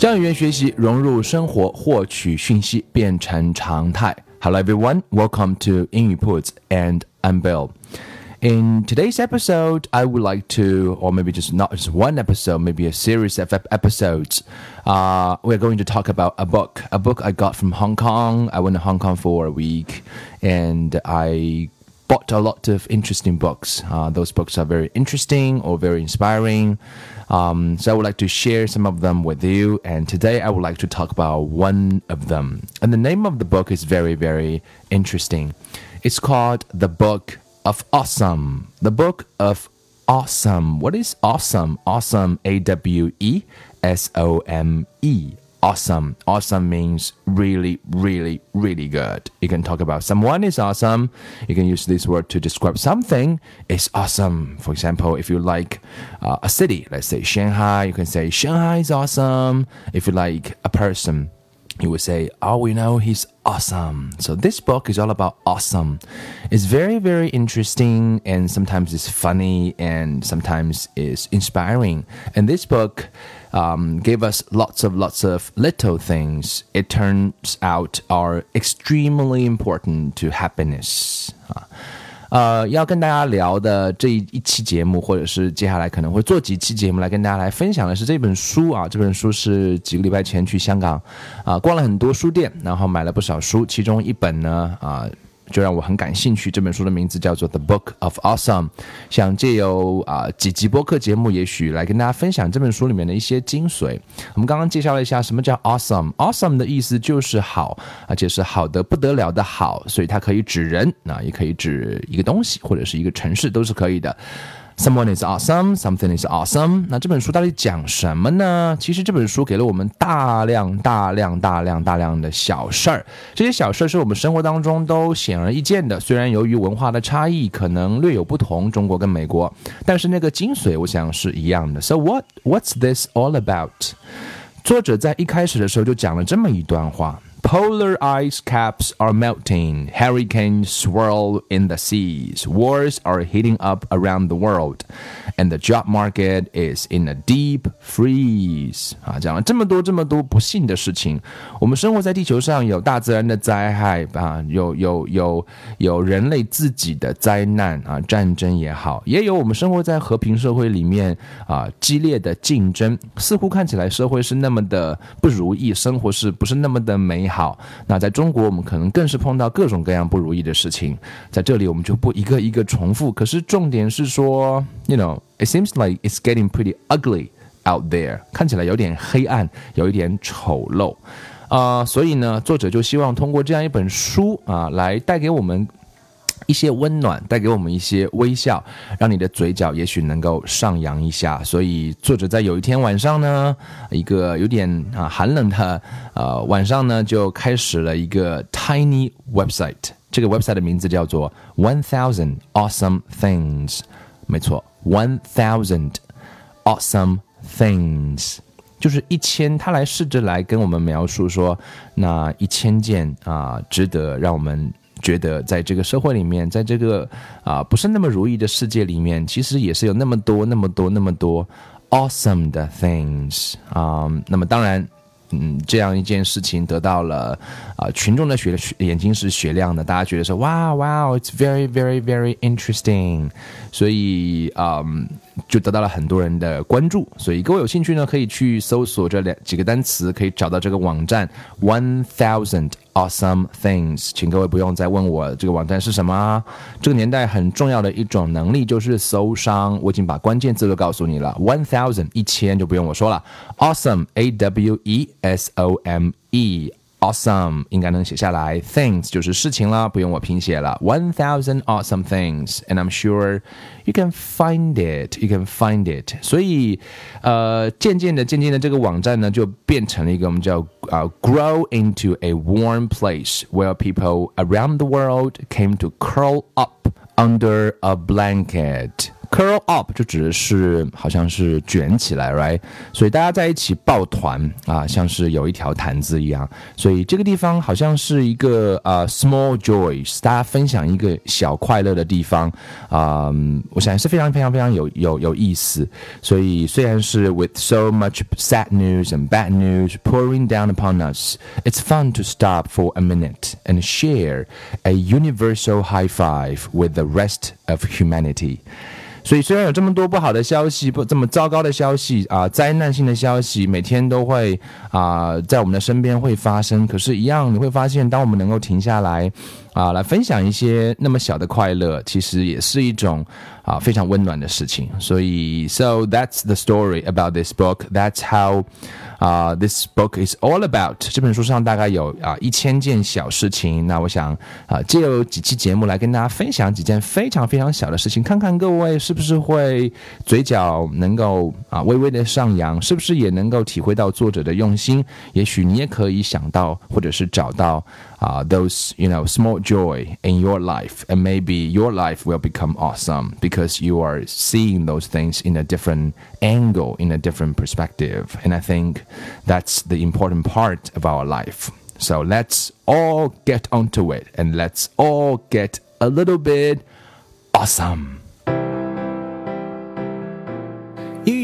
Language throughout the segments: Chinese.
将语言学习融入生活，获取讯息变成常态。Hello everyone, welcome to 英语 Puts and I'm Bill. In today's episode, I would like to, or maybe just not just one episode, maybe a series of episodes. Uh, we're going to talk about a book, a book I got from Hong Kong. I went to Hong Kong for a week, and I bought a lot of interesting books. Uh, those books are very interesting or very inspiring. Um, so I would like to share some of them with you. And today I would like to talk about one of them. And the name of the book is very, very interesting. It's called The Book of Awesome. The Book of Awesome. What is awesome? Awesome, A W E S O M E awesome. Awesome means really, really, really good. You can talk about someone is awesome. You can use this word to describe something is awesome. For example, if you like uh, a city, let's say Shanghai, you can say Shanghai is awesome. If you like a person, you would say, Oh, we know he's awesome. So this book is all about awesome. It's very, very interesting and sometimes it's funny and sometimes it's inspiring. And this book um, Give us lots of lots of little things. It turns out are extremely important to happiness. 啊呃，要跟大家聊的这一期节目，或者是接下来可能会做几期节目来跟大家来分享的是这本书啊。这本书是几个礼拜前去香港啊逛了很多书店，然后买了不少书，其中一本呢啊。就让我很感兴趣。这本书的名字叫做《The Book of Awesome》，想借由啊几集播客节目，也许来跟大家分享这本书里面的一些精髓。我们刚刚介绍了一下什么叫 Awesome，Awesome 的意思就是好，而且是好的不得了的好，所以它可以指人，啊，也可以指一个东西或者是一个城市，都是可以的。Someone is awesome, something is awesome。那这本书到底讲什么呢？其实这本书给了我们大量、大量、大量、大量的小事儿。这些小事儿是我们生活当中都显而易见的。虽然由于文化的差异可能略有不同，中国跟美国，但是那个精髓我想是一样的。So what? What's this all about? 作者在一开始的时候就讲了这么一段话。Polar ice caps are melting, hurricanes swirl in the seas, wars are heating up around the world, and the job market is in a deep freeze. 啊，讲了这么多这么多不幸的事情。我们生活在地球上，有大自然的灾害啊，有有有有人类自己的灾难啊，战争也好，也有我们生活在和平社会里面啊，激烈的竞争，似乎看起来社会是那么的不如意，生活是不是那么的美？好，那在中国，我们可能更是碰到各种各样不如意的事情。在这里，我们就不一个一个重复。可是重点是说，you know，it seems like it's getting pretty ugly out there，看起来有点黑暗，有一点丑陋啊。所以呢，作者就希望通过这样一本书啊，来带给我们。一些温暖，带给我们一些微笑，让你的嘴角也许能够上扬一下。所以，作者在有一天晚上呢，一个有点啊寒冷的呃晚上呢，就开始了一个 tiny website。这个 website 的名字叫做 One Thousand Awesome Things。没错，One Thousand Awesome Things 就是一千。他来试着来跟我们描述说，那一千件啊，值得让我们。觉得在这个社会里面，在这个啊不是那么如意的世界里面，其实也是有那么多、那么多、那么多 awesome 的 things 啊。那么当然。嗯，这样一件事情得到了啊群众的血眼睛是雪亮的，大家觉得说哇哇，it's very very very interesting，所以嗯就得到了很多人的关注。所以各位有兴趣呢，可以去搜索这两几个单词，可以找到这个网站 one thousand awesome things。请各位不用再问我这个网站是什么。这个年代很重要的一种能力就是搜商，我已经把关键字都告诉你了，one thousand 一千就不用我说了，awesome a w e。S O M E awesome 应该能写下来，things 就是事情了，不用我拼写了。One thousand awesome things，and I'm sure you can find it. You can find it. 所以，呃，渐渐的、渐渐的，这个网站呢就变成了一个我们叫啊、uh,，grow into a warm place where people around the world came to curl up under a blanket. Curl up 就指的是好像是卷起来，right？所以大家在一起抱团啊，像是有一条毯子一样。所以这个地方好像是一个啊 small joys，大家分享一个小快乐的地方啊，我想是非常非常非常有有有意思。所以虽然是 with so much sad news and bad news pouring down upon us，it's fun to stop for a minute and share a universal high five with the rest of humanity。 所以，虽然有这么多不好的消息，不这么糟糕的消息啊，灾难性的消息，每天都会啊，在我们的身边会发生。可是，一样你会发现，当我们能够停下来啊，来分享一些那么小的快乐，其实也是一种啊非常温暖的事情。所以，so that's the story about this book. That's how. 啊，This book is all about 这本书上大概有啊一千件小事情。那我想啊，借由几期节目来跟大家分享几件非常非常小的事情，看看各位是不是会嘴角能够啊微微的上扬，是不是也能够体会到作者的用心？也许你也可以想到，或者是找到 Uh, 啊，those you know small joy in your life, and maybe your life will become awesome because you are seeing those things in a different angle, in a different perspective. And I think that's the important part of our life. So let's all get onto it and let's all get a little bit awesome.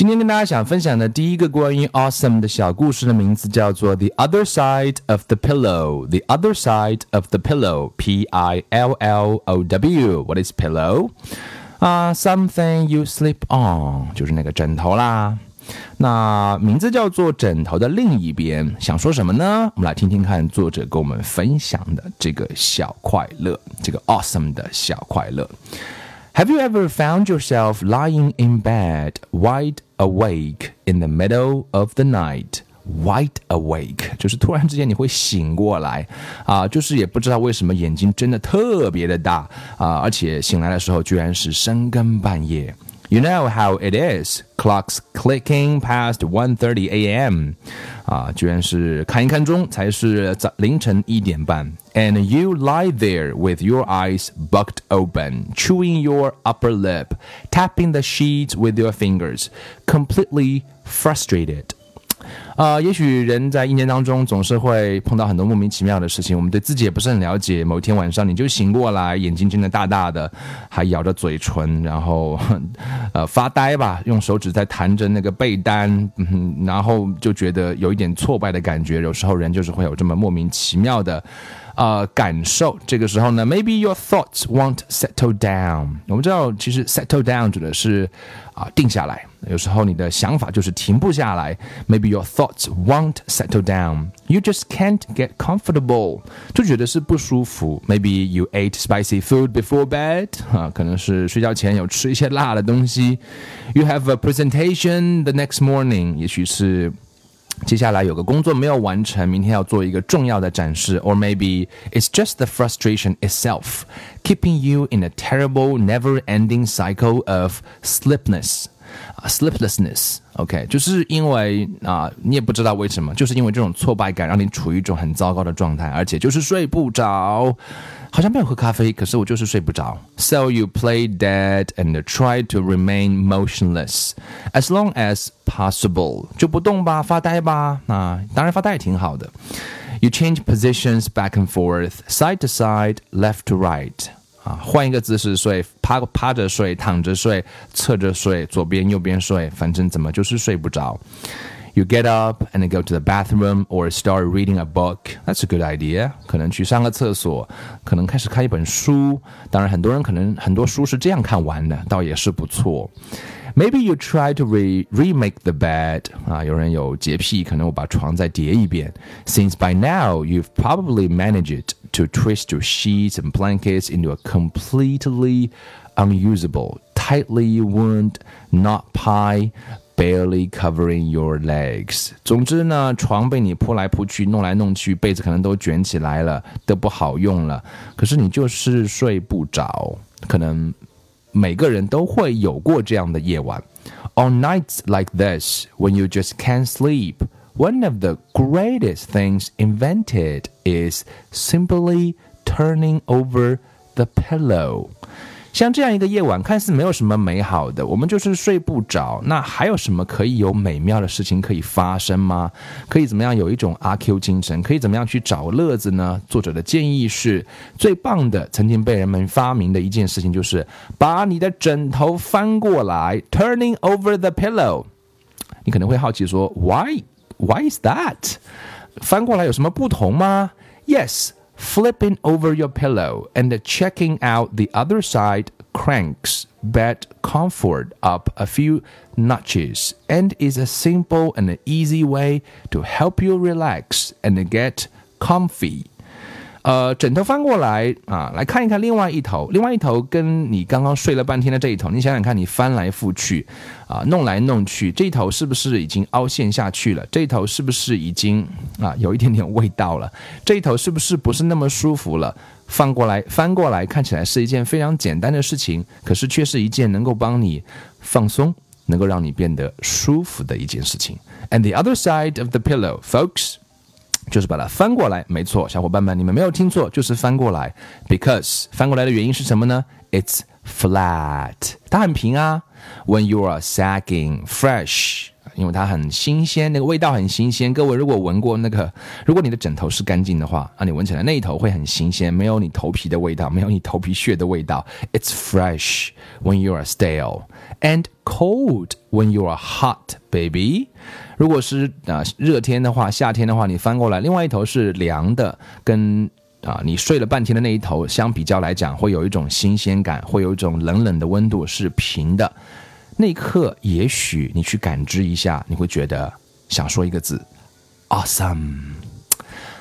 今天跟大家想分享的第一个关于 awesome 的小故事的名字叫做 The Other Side of the Pillow。The Other Side of the Pillow，P I L L O W。What is pillow？啊、，something you sleep on，就是那个枕头啦。那名字叫做枕头的另一边，想说什么呢？我们来听听看作者跟我们分享的这个小快乐，这个 awesome 的小快乐。Have you ever found yourself lying in bed, wide awake in the middle of the night? Wide awake 就是突然之间你会醒过来啊，就是也不知道为什么眼睛睁得特别的大啊，而且醒来的时候居然是深更半夜。You know how it is. Clocks clicking past 1:30 a.m. 啊，居然是看一看钟才是早凌晨一点半。And you lie there with your eyes bucked open, chewing your upper lip, tapping the sheets with your fingers, completely frustrated. 啊、呃，也许人在一年当中总是会碰到很多莫名其妙的事情，我们对自己也不是很了解。某一天晚上你就醒过来，眼睛睁得大大的，还咬着嘴唇，然后呃发呆吧，用手指在弹着那个被单，嗯，然后就觉得有一点挫败的感觉。有时候人就是会有这么莫名其妙的。呃，感受这个时候呢，maybe your thoughts won't settle down。我们知道，其实 settle down 指的是啊、定下来。有时候你的想法就是停不下来。Maybe your thoughts won't settle down. You just can't get comfortable，就觉得是不舒服。Maybe you ate spicy food before bed，啊，可能是睡觉前有吃一些辣的东西。You have a presentation the next morning，也许是。接下来有个工作没有完成，明天要做一个重要的展示，or maybe it's just the frustration itself keeping you in a terrible, never-ending cycle of sleeplessness. 啊，sleeplessness，OK，、okay, 就是因为啊，你也不知道为什么，就是因为这种挫败感让你处于一种很糟糕的状态，而且就是睡不着。好像没有喝咖啡，可是我就是睡不着。So you play dead and try to remain motionless as long as possible，就不动吧，发呆吧。啊，当然发呆也挺好的。You change positions back and forth, side to side, left to right。 啊，换一个姿势睡，趴趴着睡，躺着睡，侧着睡，左边右边睡，反正怎么就是睡不着。You get up and go to the bathroom or start reading a book. That's a good idea. 可能去上个厕所，可能开始看一本书。当然，很多人可能很多书是这样看完的，倒也是不错。Maybe you try to re remake the bed. 啊，有人有洁癖，可能我把床再叠一遍。Since by now you've probably managed to twist your sheets and blankets into a completely unusable, tightly wound knot pie barely covering your legs。总之呢，床被你铺来铺去，弄来弄去，被子可能都卷起来了，都不好用了。可是你就是睡不着，可能 每个人都会有过这样的夜晚。On nights like this, when you just can't sleep, one of the greatest things invented is simply turning over the pillow. 像这样一个夜晚，看似没有什么美好的，我们就是睡不着。那还有什么可以有美妙的事情可以发生吗？可以怎么样有一种阿 Q 精神？可以怎么样去找乐子呢？作者的建议是最棒的，曾经被人们发明的一件事情就是把你的枕头翻过来，turning over the pillow。你可能会好奇说，Why? Why is that? 翻过来有什么不同吗？Yes. Flipping over your pillow and checking out the other side cranks bed comfort up a few notches and is a simple and easy way to help you relax and get comfy. 呃，枕头翻过来啊，来看一看另外一头，另外一头跟你刚刚睡了半天的这一头，你想想看，你翻来覆去啊，弄来弄去，这一头是不是已经凹陷下去了？这一头是不是已经啊有一点点味道了？这一头是不是不是那么舒服了？翻过来，翻过来，看起来是一件非常简单的事情，可是却是一件能够帮你放松、能够让你变得舒服的一件事情。And the other side of the pillow, folks. 就是把它翻过来，没错，小伙伴们，你们没有听错，就是翻过来。Because 翻过来的原因是什么呢？It's flat，它很平啊。When you are sagging fresh，因为它很新鲜，那个味道很新鲜。各位如果闻过那个，如果你的枕头是干净的话，啊，你闻起来那一头会很新鲜，没有你头皮的味道，没有你头皮屑的味道。It's fresh when you are stale and cold when you are hot, baby. 如果是啊热天的话，夏天的话，你翻过来，另外一头是凉的，跟啊你睡了半天的那一头相比较来讲，会有一种新鲜感，会有一种冷冷的温度，是平的。那一刻，也许你去感知一下，你会觉得想说一个字：awesome。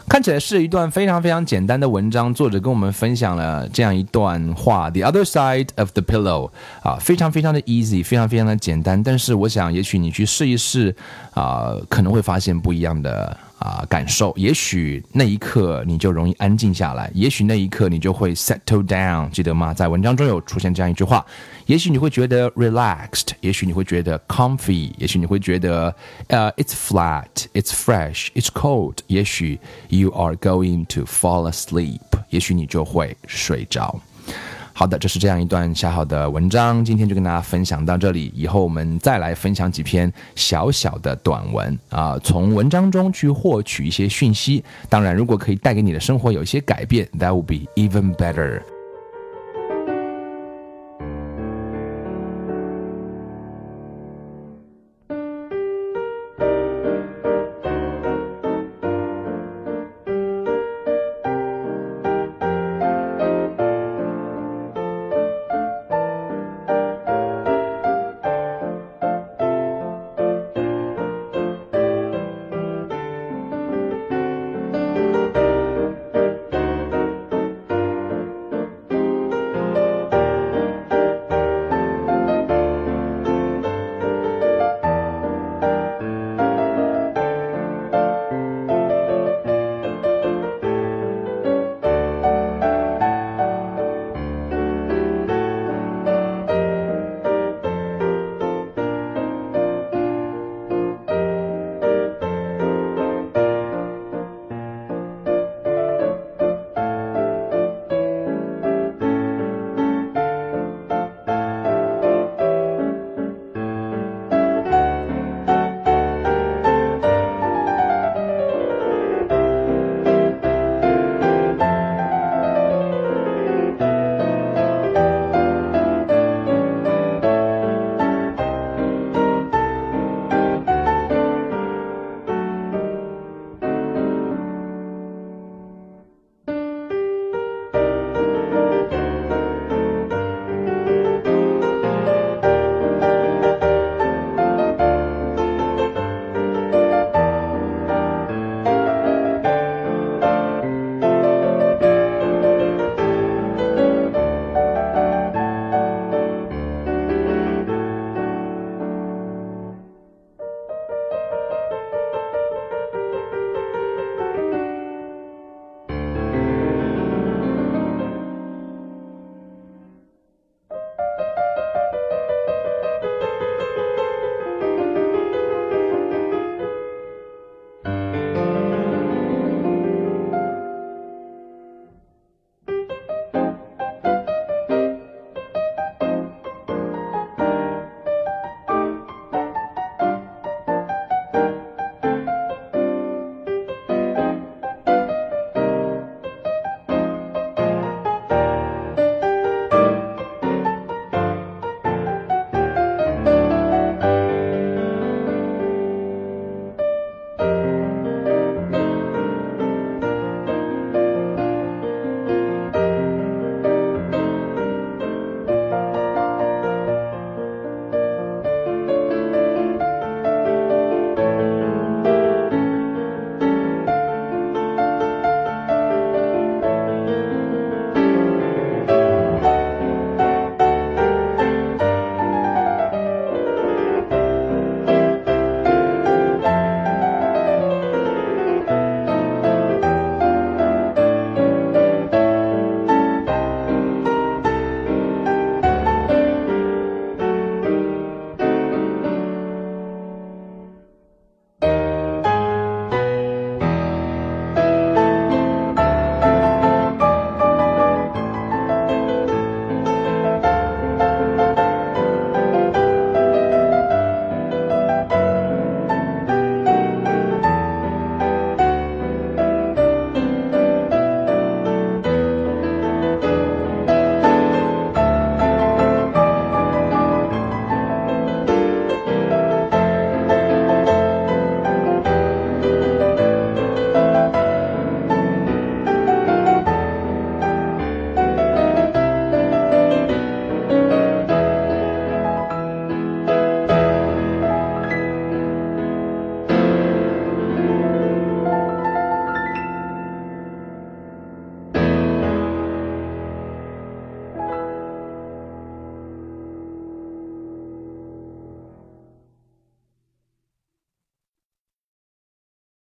看起来是一段非常非常简单的文章，作者跟我们分享了这样一段话：The other side of the pillow，啊，非常非常的 easy，非常非常的简单。但是我想，也许你去试一试，啊，可能会发现不一样的。啊，感受，也许那一刻你就容易安静下来，也许那一刻你就会 settle down，记得吗？在文章中有出现这样一句话，也许你会觉得 relaxed，也许你会觉得 comfy，也许你会觉得呃 it's flat，it's fresh，it's cold，也许 you are going to fall asleep，也许你就会睡着。好的，这是这样一段小小的文章，今天就跟大家分享到这里。以后我们再来分享几篇小小的短文啊，从文章中去获取一些讯息。当然，如果可以带给你的生活有一些改变，that would be even better。